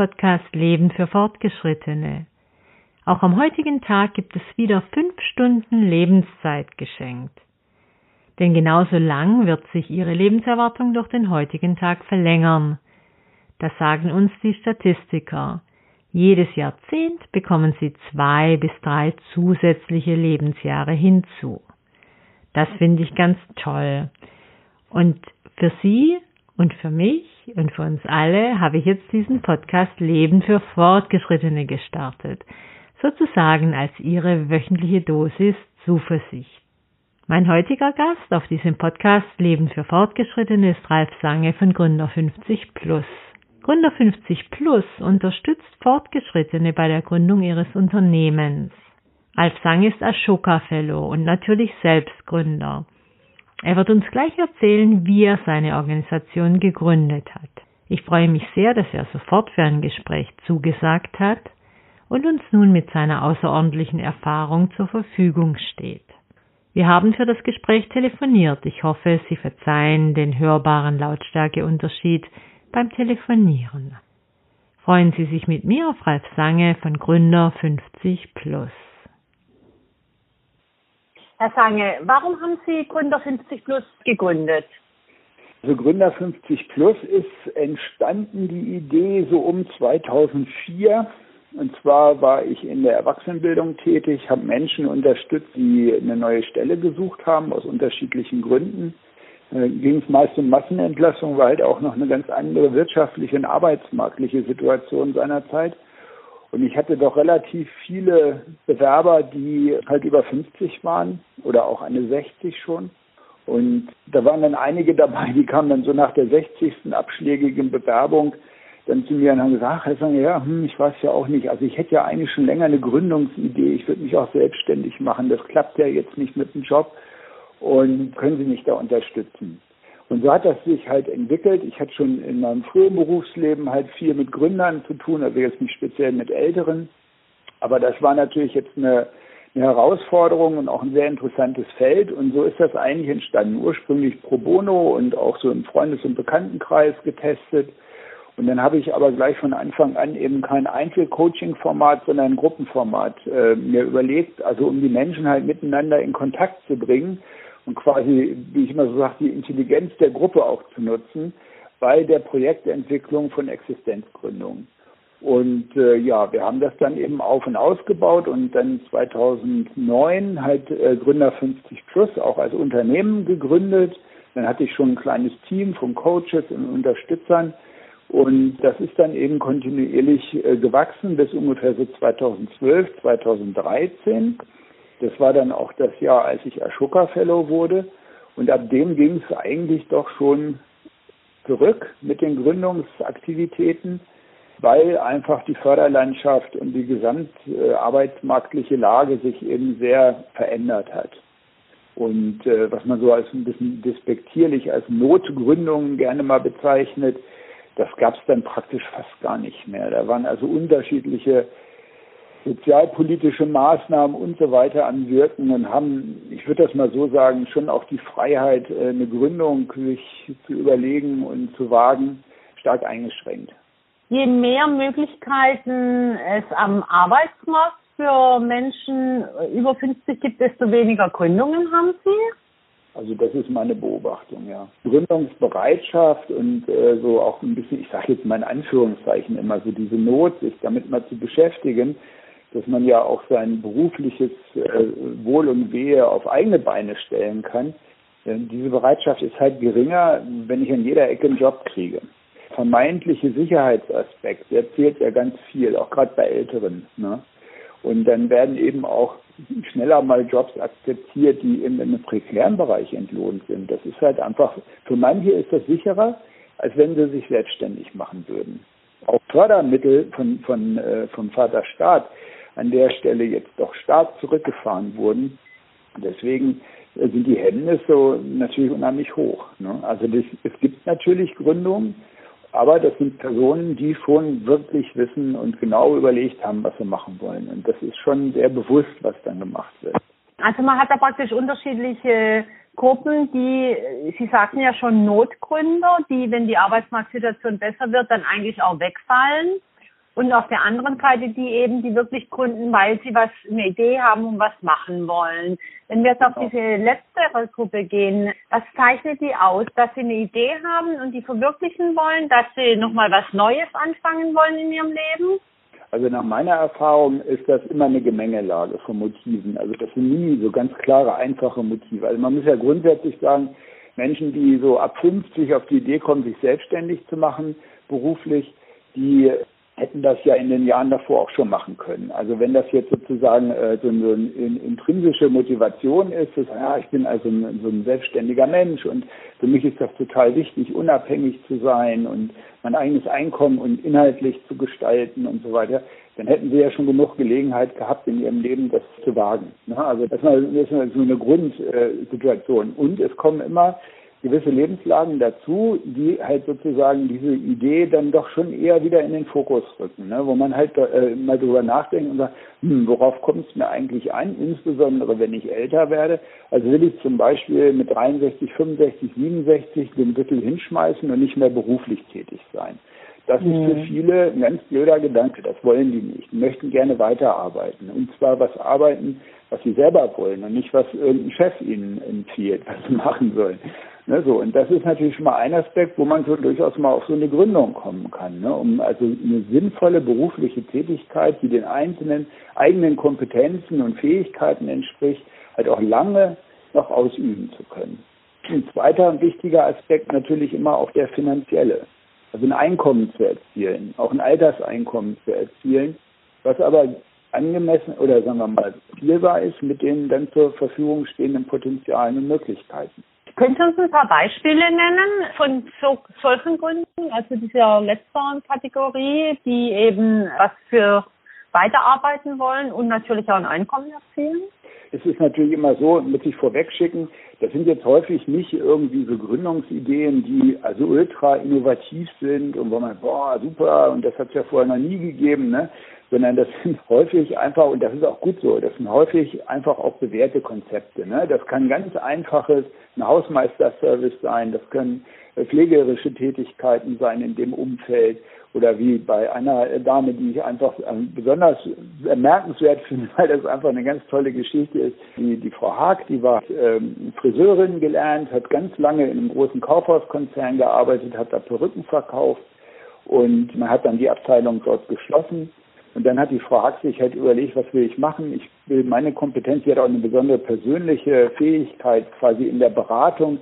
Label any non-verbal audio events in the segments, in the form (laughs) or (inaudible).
Podcast Leben für Fortgeschrittene. Auch am heutigen Tag gibt es wieder fünf Stunden Lebenszeit geschenkt. Denn genauso lang wird sich Ihre Lebenserwartung durch den heutigen Tag verlängern. Das sagen uns die Statistiker. Jedes Jahrzehnt bekommen Sie zwei bis drei zusätzliche Lebensjahre hinzu. Das finde ich ganz toll. Und für Sie und für mich und für uns alle habe ich jetzt diesen Podcast Leben für Fortgeschrittene gestartet, sozusagen als Ihre wöchentliche Dosis Zuversicht. Mein heutiger Gast auf diesem Podcast Leben für Fortgeschrittene ist Ralf Sange von Gründer 50 Plus. Gründer 50 Plus unterstützt Fortgeschrittene bei der Gründung ihres Unternehmens. Ralf Sange ist Ashoka Fellow und natürlich selbst Gründer. Er wird uns gleich erzählen, wie er seine Organisation gegründet hat. Ich freue mich sehr, dass er sofort für ein Gespräch zugesagt hat und uns nun mit seiner außerordentlichen Erfahrung zur Verfügung steht. Wir haben für das Gespräch telefoniert. Ich hoffe, Sie verzeihen den hörbaren Lautstärkeunterschied beim Telefonieren. Freuen Sie sich mit mir auf Ralf Sange von Gründer 50 Plus. Herr Sange, warum haben Sie Gründer 50 Plus gegründet? Also Gründer 50 Plus ist entstanden die Idee so um 2004. Und zwar war ich in der Erwachsenenbildung tätig, habe Menschen unterstützt, die eine neue Stelle gesucht haben aus unterschiedlichen Gründen. Äh, ging es meist um Massenentlassung, war halt auch noch eine ganz andere wirtschaftliche und arbeitsmarktliche Situation seinerzeit. Und ich hatte doch relativ viele Bewerber, die halt über 50 waren oder auch eine 60 schon. Und da waren dann einige dabei, die kamen dann so nach der 60. abschlägigen Bewerbung dann zu mir und haben gesagt, Herr Sanger, ja, hm, ich weiß ja auch nicht. Also ich hätte ja eigentlich schon länger eine Gründungsidee. Ich würde mich auch selbstständig machen. Das klappt ja jetzt nicht mit dem Job. Und können Sie mich da unterstützen? Und so hat das sich halt entwickelt. Ich hatte schon in meinem frühen Berufsleben halt viel mit Gründern zu tun, also jetzt nicht speziell mit Älteren. Aber das war natürlich jetzt eine, eine Herausforderung und auch ein sehr interessantes Feld. Und so ist das eigentlich entstanden. Ursprünglich pro bono und auch so im Freundes- und Bekanntenkreis getestet. Und dann habe ich aber gleich von Anfang an eben kein Einzelcoaching-Format, sondern ein Gruppenformat äh, mir überlegt, also um die Menschen halt miteinander in Kontakt zu bringen und quasi, wie ich immer so sage, die Intelligenz der Gruppe auch zu nutzen bei der Projektentwicklung von Existenzgründungen. Und äh, ja, wir haben das dann eben auf und ausgebaut und dann 2009 halt äh, Gründer 50 Plus auch als Unternehmen gegründet. Dann hatte ich schon ein kleines Team von Coaches und Unterstützern und das ist dann eben kontinuierlich äh, gewachsen bis ungefähr so 2012, 2013. Das war dann auch das Jahr, als ich Ashoka Fellow wurde. Und ab dem ging es eigentlich doch schon zurück mit den Gründungsaktivitäten, weil einfach die Förderlandschaft und die gesamtarbeitsmarktliche Lage sich eben sehr verändert hat. Und äh, was man so als ein bisschen despektierlich als Notgründung gerne mal bezeichnet, das gab es dann praktisch fast gar nicht mehr. Da waren also unterschiedliche sozialpolitische Maßnahmen und so weiter an Wirken und haben, ich würde das mal so sagen, schon auch die Freiheit, äh, eine Gründung sich zu überlegen und zu wagen, stark eingeschränkt. Je mehr Möglichkeiten es am Arbeitsmarkt für Menschen über 50 gibt, desto weniger Gründungen haben Sie? Also das ist meine Beobachtung, ja. Gründungsbereitschaft und äh, so auch ein bisschen, ich sage jetzt mal in Anführungszeichen immer so diese Not, sich damit mal zu beschäftigen, dass man ja auch sein berufliches äh, Wohl und Wehe auf eigene Beine stellen kann. Denn diese Bereitschaft ist halt geringer, wenn ich an jeder Ecke einen Job kriege. Vermeintliche Sicherheitsaspekt, der zählt ja ganz viel, auch gerade bei Älteren. Ne? Und dann werden eben auch schneller mal Jobs akzeptiert, die in einem prekären Bereich entlohnt sind. Das ist halt einfach, für manche ist das sicherer, als wenn sie sich selbstständig machen würden. Auch Fördermittel von, von, äh, vom Vaterstaat an der Stelle jetzt doch stark zurückgefahren wurden. Deswegen sind die Hemmnisse natürlich unheimlich hoch. Ne? Also das, es gibt natürlich Gründungen, aber das sind Personen, die schon wirklich wissen und genau überlegt haben, was sie machen wollen. Und das ist schon sehr bewusst, was dann gemacht wird. Also man hat da praktisch unterschiedliche Gruppen, die, Sie sagten ja schon Notgründer, die, wenn die Arbeitsmarktsituation besser wird, dann eigentlich auch wegfallen. Und auf der anderen Seite die eben, die wirklich gründen, weil sie was, eine Idee haben und was machen wollen. Wenn wir jetzt auf diese letztere Gruppe gehen, was zeichnet die aus? Dass sie eine Idee haben und die verwirklichen wollen, dass sie nochmal was Neues anfangen wollen in ihrem Leben? Also nach meiner Erfahrung ist das immer eine Gemengelage von Motiven. Also das sind nie so ganz klare, einfache Motive. Also man muss ja grundsätzlich sagen, Menschen, die so ab 50 auf die Idee kommen, sich selbstständig zu machen, beruflich, die hätten das ja in den Jahren davor auch schon machen können. Also wenn das jetzt sozusagen äh, so eine, eine intrinsische Motivation ist, dass, ja, ich bin also ein, so ein selbstständiger Mensch und für mich ist das total wichtig, unabhängig zu sein und mein eigenes Einkommen und inhaltlich zu gestalten und so weiter, dann hätten sie ja schon genug Gelegenheit gehabt, in ihrem Leben das zu wagen. Ne? Also das ist so eine Grundsituation. Und es kommen immer gewisse Lebenslagen dazu, die halt sozusagen diese Idee dann doch schon eher wieder in den Fokus rücken, ne? wo man halt äh, mal drüber nachdenkt und sagt, hm, worauf kommt es mir eigentlich an, insbesondere wenn ich älter werde. Also will ich zum Beispiel mit 63, 65, 67 den Gürtel hinschmeißen und nicht mehr beruflich tätig sein. Das ist für mhm. viele ein ganz blöder Gedanke. Das wollen die nicht. Die möchten gerne weiterarbeiten. Und zwar was arbeiten, was sie selber wollen und nicht, was irgendein Chef ihnen empfiehlt, was sie (laughs) machen sollen. Ne, so, und das ist natürlich schon mal ein Aspekt, wo man so durchaus mal auf so eine Gründung kommen kann, ne, um also eine sinnvolle berufliche Tätigkeit, die den einzelnen eigenen Kompetenzen und Fähigkeiten entspricht, halt auch lange noch ausüben zu können. Ein zweiter wichtiger Aspekt natürlich immer auch der finanzielle. Also ein Einkommen zu erzielen, auch ein Alterseinkommen zu erzielen, was aber angemessen oder sagen wir mal spielbar ist mit den dann zur Verfügung stehenden Potenzialen und Möglichkeiten. Können Sie uns ein paar Beispiele nennen von so, solchen Gründen, also dieser letzteren Kategorie, die eben was für weiterarbeiten wollen und natürlich auch ein Einkommen erzielen? Es ist natürlich immer so, muss ich vorwegschicken, das sind jetzt häufig nicht irgendwie so Gründungsideen, die also ultra innovativ sind und wo man, boah, super, und das hat es ja vorher noch nie gegeben, ne? Sondern das sind (laughs) häufig einfach, und das ist auch gut so, das sind häufig einfach auch bewährte Konzepte. Ne? Das kann ganz einfaches ein Hausmeisterservice sein, das können pflegerische Tätigkeiten sein in dem Umfeld oder wie bei einer Dame, die ich einfach ähm, besonders bemerkenswert (laughs) finde, weil das einfach eine ganz tolle Geschichte ist. Die, die Frau Haag, die war ähm, Friseurin gelernt, hat ganz lange in einem großen Kaufhauskonzern gearbeitet, hat da Perücken verkauft und man hat dann die Abteilung dort geschlossen und dann hat die Frau Hack sich halt überlegt, was will ich machen? Ich will meine Kompetenz, die hat auch eine besondere persönliche Fähigkeit quasi in der Beratung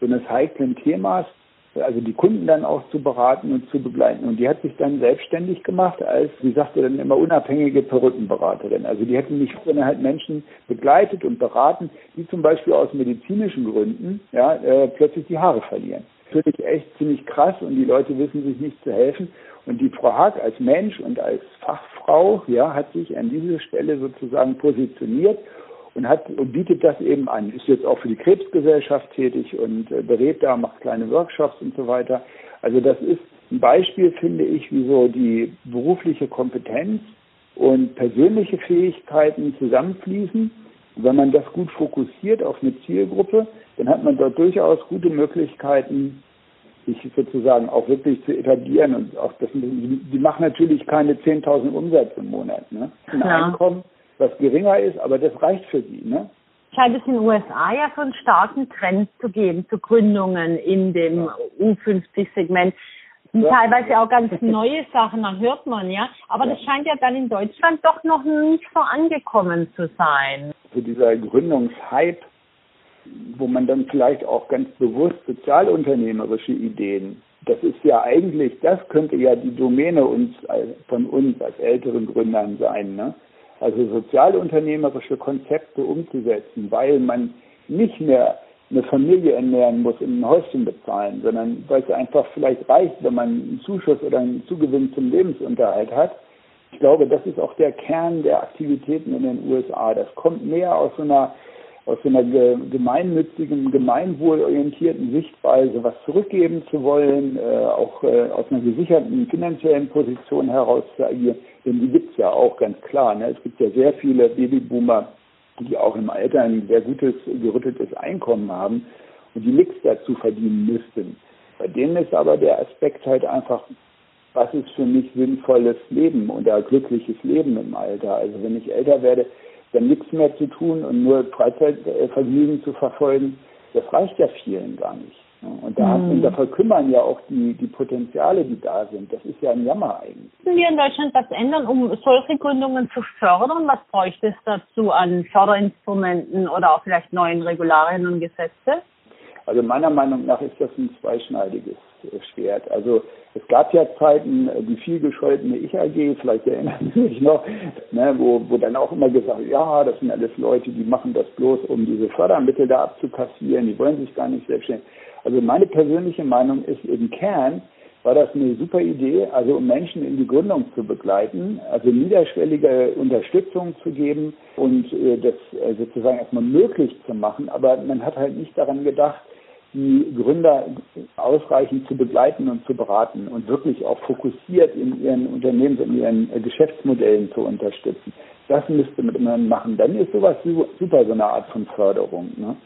so eines heiklen Themas, also die Kunden dann auch zu beraten und zu begleiten. Und die hat sich dann selbstständig gemacht als, sie sagte dann immer, unabhängige Perückenberaterin. Also die hätten nicht, sondern halt Menschen begleitet und beraten, die zum Beispiel aus medizinischen Gründen ja, äh, plötzlich die Haare verlieren. Natürlich echt ziemlich krass und die Leute wissen sich nicht zu helfen. Und die Frau Haag als Mensch und als Fachfrau, ja, hat sich an diese Stelle sozusagen positioniert und hat und bietet das eben an. Ist jetzt auch für die Krebsgesellschaft tätig und äh, berät da, macht kleine Workshops und so weiter. Also das ist ein Beispiel, finde ich, wie so die berufliche Kompetenz und persönliche Fähigkeiten zusammenfließen. Und wenn man das gut fokussiert auf eine Zielgruppe, dann hat man dort durchaus gute Möglichkeiten, sich sozusagen auch wirklich zu etablieren. Und auch das, die machen natürlich keine 10.000 Umsätze im Monat. Ne? Ein ja. Einkommen, was geringer ist, aber das reicht für sie. Ne? scheint es in den USA ja so einen starken Trend zu geben zu Gründungen in dem U50-Segment. Und teilweise auch ganz neue Sachen, dann hört man, ja. Aber ja. das scheint ja dann in Deutschland doch noch nicht so angekommen zu sein. So dieser Gründungshype, wo man dann vielleicht auch ganz bewusst sozialunternehmerische Ideen, das ist ja eigentlich, das könnte ja die Domäne uns, äh, von uns als älteren Gründern sein, ne? Also sozialunternehmerische Konzepte umzusetzen, weil man nicht mehr eine Familie ernähren muss und ein Häuschen bezahlen, sondern weil es einfach vielleicht reicht, wenn man einen Zuschuss oder einen Zugewinn zum Lebensunterhalt hat. Ich glaube, das ist auch der Kern der Aktivitäten in den USA. Das kommt mehr aus so einer aus einer gemeinnützigen, gemeinwohlorientierten Sichtweise was zurückgeben zu wollen, äh, auch äh, aus einer gesicherten finanziellen Position heraus zu agieren. Denn die gibt es ja auch ganz klar. Ne? Es gibt ja sehr viele Babyboomer, die auch im Alter ein sehr gutes, gerütteltes Einkommen haben und die nichts dazu verdienen müssten. Bei denen ist aber der Aspekt halt einfach was ist für mich sinnvolles Leben oder glückliches Leben im Alter. Also wenn ich älter werde, dann nichts mehr zu tun und nur Freizeitvergnügen zu verfolgen, das reicht ja vielen gar nicht. Und da, mhm. und da verkümmern ja auch die, die Potenziale, die da sind. Das ist ja ein Jammer eigentlich. Müssen wir in Deutschland was ändern, um solche Gründungen zu fördern? Was bräuchte es dazu an Förderinstrumenten oder auch vielleicht neuen Regularien und Gesetze? Also meiner Meinung nach ist das ein zweischneidiges Schwert. Also es gab ja Zeiten, äh, die viel gescholtene Ich-AG, vielleicht erinnern Sie sich noch, ne, wo, wo dann auch immer gesagt, ja, das sind alles Leute, die machen das bloß, um diese Fördermittel da abzukassieren, die wollen sich gar nicht selbstständig. Also meine persönliche Meinung ist, im Kern war das eine super Idee, also um Menschen in die Gründung zu begleiten, also niederschwellige Unterstützung zu geben und äh, das äh, sozusagen erstmal möglich zu machen. Aber man hat halt nicht daran gedacht, die Gründer ausreichend zu begleiten und zu beraten und wirklich auch fokussiert in ihren Unternehmens- und ihren Geschäftsmodellen zu unterstützen. Das müsste man machen. Dann ist sowas super, so eine Art von Förderung. Ne?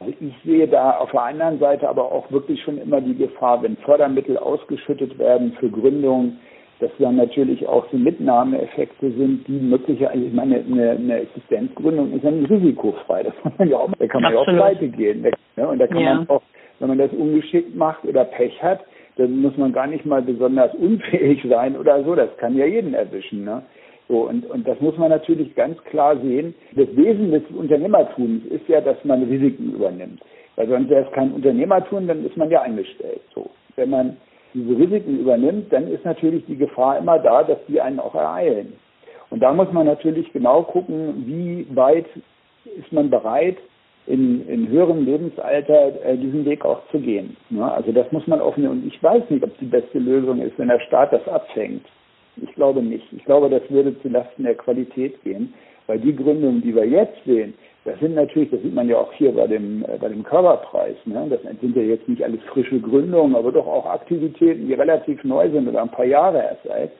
Also ich sehe da auf der anderen Seite aber auch wirklich schon immer die Gefahr, wenn Fördermittel ausgeschüttet werden für Gründungen, dass dann natürlich auch so Mitnahmeeffekte sind, die möglicherweise, ich meine, eine, eine Existenzgründung ist ja nicht risikofrei. Das kann man ja auch, da kann man ja auch pleite gehen. Ne? Und da kann ja. man auch, wenn man das ungeschickt macht oder Pech hat, dann muss man gar nicht mal besonders unfähig (laughs) sein oder so. Das kann ja jeden erwischen. Ne? So, und, und das muss man natürlich ganz klar sehen. Das Wesen des Unternehmertums ist ja, dass man Risiken übernimmt. Weil sonst wäre es kein Unternehmertum, dann ist man ja angestellt. So. Wenn man diese Risiken übernimmt, dann ist natürlich die Gefahr immer da, dass die einen auch ereilen. Und da muss man natürlich genau gucken, wie weit ist man bereit, in, in höherem Lebensalter äh, diesen Weg auch zu gehen. Ja, also das muss man offen und ich weiß nicht, ob die beste Lösung ist, wenn der Staat das abfängt. Ich glaube nicht. Ich glaube, das würde zulasten der Qualität gehen, weil die Gründungen, die wir jetzt sehen, das sind natürlich, das sieht man ja auch hier bei dem, äh, bei dem Körperpreis. Ne? Das sind ja jetzt nicht alles frische Gründungen, aber doch auch Aktivitäten, die relativ neu sind oder ein paar Jahre erst alt.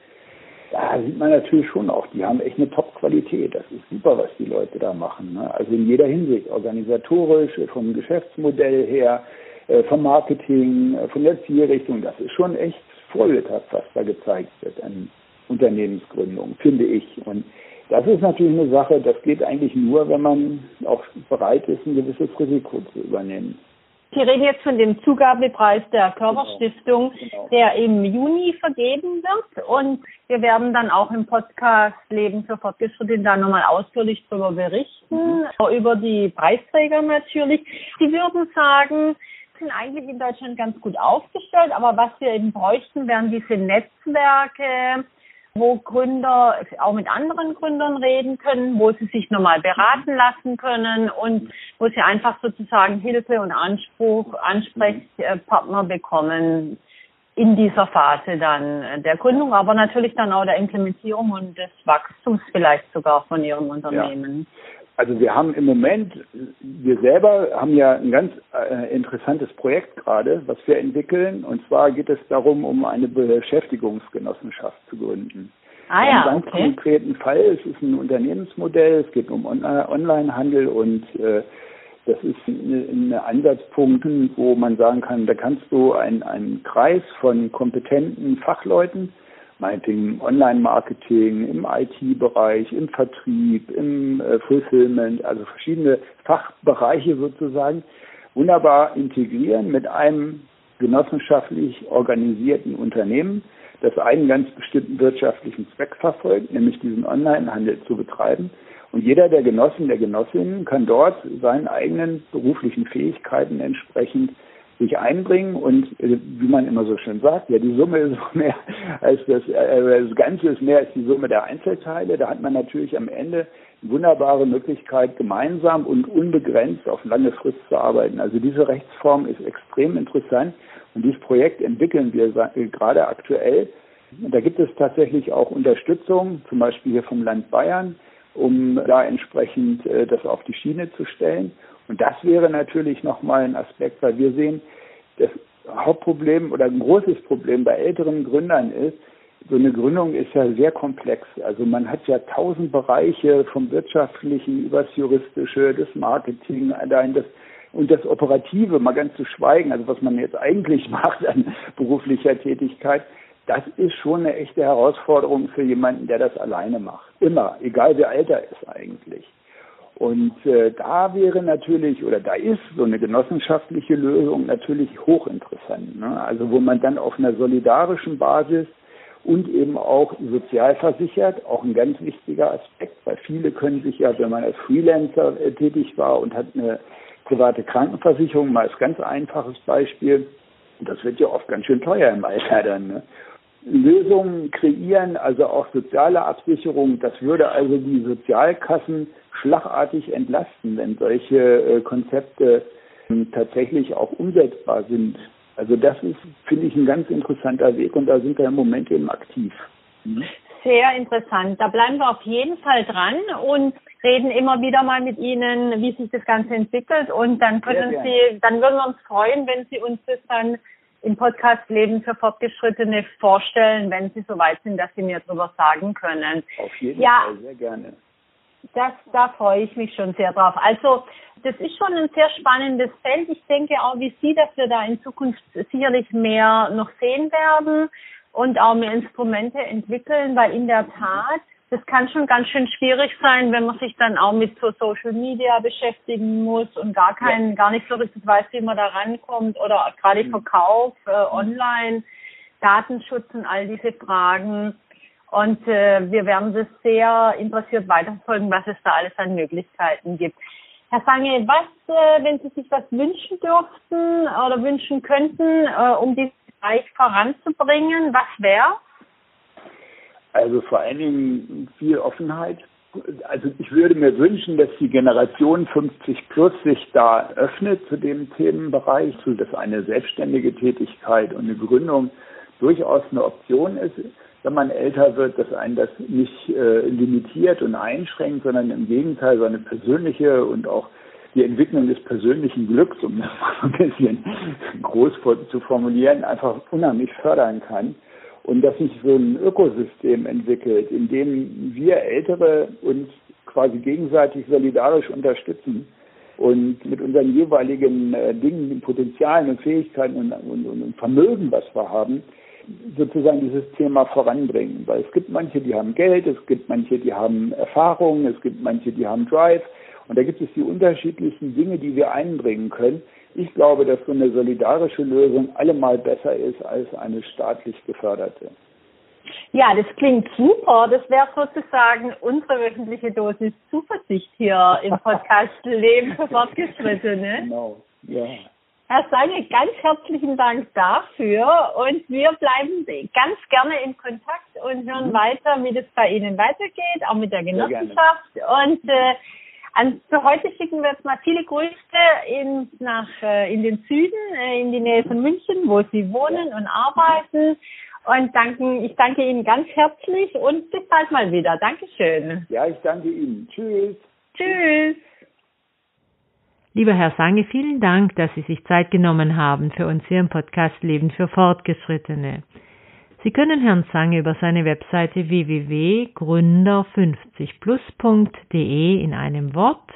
Da sieht man natürlich schon auch, die haben echt eine Top-Qualität. Das ist super, was die Leute da machen. Ne? Also in jeder Hinsicht, organisatorisch, vom Geschäftsmodell her, äh, vom Marketing, äh, von der Zielrichtung. Das ist schon echt vorbildhaft, was da gezeigt wird an Unternehmensgründung, finde ich. Und das ist natürlich eine Sache, das geht eigentlich nur, wenn man auch bereit ist, ein gewisses Risiko zu übernehmen. Sie reden jetzt von dem Zugabepreis der Körperstiftung, genau, genau. der im Juni vergeben wird. Und wir werden dann auch im Podcast Leben für Fortgeschrittene da nochmal ausführlich darüber berichten, mhm. über die Preisträger natürlich. Sie würden sagen, sind eigentlich in Deutschland ganz gut aufgestellt, aber was wir eben bräuchten, wären diese Netzwerke, wo Gründer auch mit anderen Gründern reden können, wo sie sich nochmal beraten lassen können und wo sie einfach sozusagen Hilfe und Anspruch, Ansprechpartner bekommen in dieser Phase dann der Gründung, aber natürlich dann auch der Implementierung und des Wachstums vielleicht sogar von ihrem Unternehmen. Ja. Also wir haben im Moment, wir selber haben ja ein ganz äh, interessantes Projekt gerade, was wir entwickeln. Und zwar geht es darum, um eine Beschäftigungsgenossenschaft zu gründen. Ah ja, Im ganz okay. konkreten Fall, es ist ein Unternehmensmodell, es geht um On äh, Onlinehandel und äh, das ist ein Ansatzpunkt, wo man sagen kann, da kannst du einen Kreis von kompetenten Fachleuten meinetwegen Online-Marketing, im IT-Bereich, im Vertrieb, im äh, Fulfillment, also verschiedene Fachbereiche sozusagen, wunderbar integrieren mit einem genossenschaftlich organisierten Unternehmen, das einen ganz bestimmten wirtschaftlichen Zweck verfolgt, nämlich diesen Online-Handel zu betreiben. Und jeder der Genossen, der Genossinnen kann dort seinen eigenen beruflichen Fähigkeiten entsprechend sich einbringen und äh, wie man immer so schön sagt, ja, die Summe ist (laughs) mehr als das, äh, das Ganze ist mehr als die Summe der Einzelteile. Da hat man natürlich am Ende eine wunderbare Möglichkeit, gemeinsam und unbegrenzt auf lange Frist zu arbeiten. Also diese Rechtsform ist extrem interessant und dieses Projekt entwickeln wir äh, gerade aktuell. Da gibt es tatsächlich auch Unterstützung, zum Beispiel hier vom Land Bayern, um da entsprechend äh, das auf die Schiene zu stellen. Und das wäre natürlich nochmal ein Aspekt, weil wir sehen, das Hauptproblem oder ein großes Problem bei älteren Gründern ist, so eine Gründung ist ja sehr komplex. Also man hat ja tausend Bereiche vom wirtschaftlichen übers juristische, das Marketing, allein das und das Operative, mal ganz zu schweigen, also was man jetzt eigentlich (laughs) macht an beruflicher Tätigkeit, das ist schon eine echte Herausforderung für jemanden, der das alleine macht. Immer, egal wie alt er ist eigentlich. Und äh, da wäre natürlich, oder da ist so eine genossenschaftliche Lösung natürlich hochinteressant. Ne? Also wo man dann auf einer solidarischen Basis und eben auch sozial versichert, auch ein ganz wichtiger Aspekt, weil viele können sich ja, wenn man als Freelancer äh, tätig war und hat eine private Krankenversicherung, mal als ganz einfaches Beispiel, das wird ja oft ganz schön teuer im Alter dann. Ne? Lösungen kreieren, also auch soziale Absicherung. Das würde also die Sozialkassen schlagartig entlasten, wenn solche äh, Konzepte ähm, tatsächlich auch umsetzbar sind. Also das ist, finde ich, ein ganz interessanter Weg und da sind wir im Moment eben aktiv. Mhm. Sehr interessant. Da bleiben wir auf jeden Fall dran und reden immer wieder mal mit Ihnen, wie sich das Ganze entwickelt und dann können Sie, dann würden wir uns freuen, wenn Sie uns das dann im Podcast Leben für Fortgeschrittene vorstellen, wenn Sie soweit sind, dass Sie mir darüber sagen können. Auf jeden ja, Fall, sehr gerne. Das, da freue ich mich schon sehr drauf. Also, das ist schon ein sehr spannendes Feld. Ich denke auch wie Sie, dass wir da in Zukunft sicherlich mehr noch sehen werden und auch mehr Instrumente entwickeln, weil in der Tat das kann schon ganz schön schwierig sein, wenn man sich dann auch mit so Social Media beschäftigen muss und gar kein, ja. gar nicht so richtig weiß, wie man da rankommt oder gerade mhm. Verkauf äh, online, Datenschutz und all diese Fragen. Und äh, wir werden das sehr interessiert weiterverfolgen, was es da alles an Möglichkeiten gibt. Herr Sange, was, äh, wenn Sie sich was wünschen dürften oder wünschen könnten, äh, um diesen Bereich voranzubringen, was wäre? Also vor allen Dingen viel Offenheit. Also ich würde mir wünschen, dass die Generation 50 plus sich da öffnet zu dem Themenbereich, dass eine selbstständige Tätigkeit und eine Gründung durchaus eine Option ist, wenn man älter wird, dass einen das nicht äh, limitiert und einschränkt, sondern im Gegenteil seine persönliche und auch die Entwicklung des persönlichen Glücks, um das mal ein bisschen (laughs) groß zu formulieren, einfach unheimlich fördern kann und dass sich so ein Ökosystem entwickelt, in dem wir Ältere uns quasi gegenseitig solidarisch unterstützen und mit unseren jeweiligen äh, Dingen, Potenzialen und Fähigkeiten und, und, und Vermögen, was wir haben, sozusagen dieses Thema voranbringen. Weil es gibt manche, die haben Geld, es gibt manche, die haben Erfahrung, es gibt manche, die haben Drive. Und da gibt es die unterschiedlichen Dinge, die wir einbringen können. Ich glaube, dass so eine solidarische Lösung allemal besser ist als eine staatlich geförderte. Ja, das klingt super. Das wäre sozusagen unsere wöchentliche Dosis Zuversicht hier im (laughs) Podcast Leben für Fortgeschrittene. Genau, ja. Herr Sange, ganz herzlichen Dank dafür und wir bleiben ganz gerne in Kontakt und hören mhm. weiter, wie das bei Ihnen weitergeht, auch mit der Genossenschaft. Und äh, an, für heute schicken wir jetzt mal viele Grüße in, nach, äh, in den Süden, äh, in die Nähe von München, wo Sie wohnen und arbeiten. Und danken, ich danke Ihnen ganz herzlich und bis bald mal wieder. Dankeschön. Ja, ich danke Ihnen. Tschüss. Tschüss. Lieber Herr Sange, vielen Dank, dass Sie sich Zeit genommen haben für uns hier im Podcast Leben für Fortgeschrittene. Sie können Herrn Zange über seine Webseite www.gründer50plus.de in einem Wort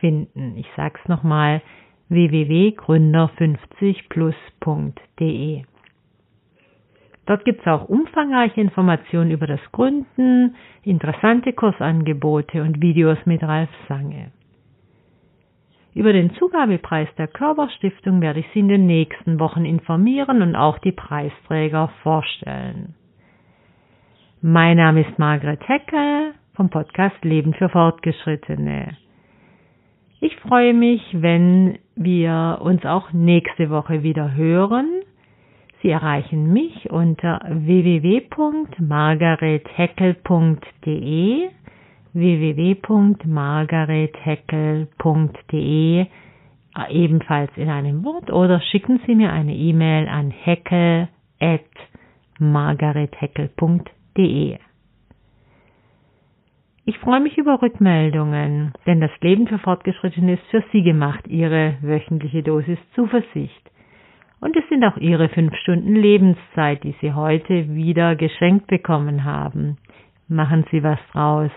finden. Ich sag's nochmal www.gründer50plus.de. Dort gibt's auch umfangreiche Informationen über das Gründen, interessante Kursangebote und Videos mit Ralf Sange. Über den Zugabepreis der Körperstiftung werde ich Sie in den nächsten Wochen informieren und auch die Preisträger vorstellen. Mein Name ist Margret Heckel vom Podcast Leben für Fortgeschrittene. Ich freue mich, wenn wir uns auch nächste Woche wieder hören. Sie erreichen mich unter www.margaretheckel.de www.margaretheckel.de ebenfalls in einem Wort oder schicken Sie mir eine E-Mail an heckel@margaretheckel.de. Ich freue mich über Rückmeldungen, denn das Leben für Fortgeschrittene ist für Sie gemacht, Ihre wöchentliche Dosis Zuversicht. Und es sind auch Ihre fünf Stunden Lebenszeit, die Sie heute wieder geschenkt bekommen haben. Machen Sie was draus.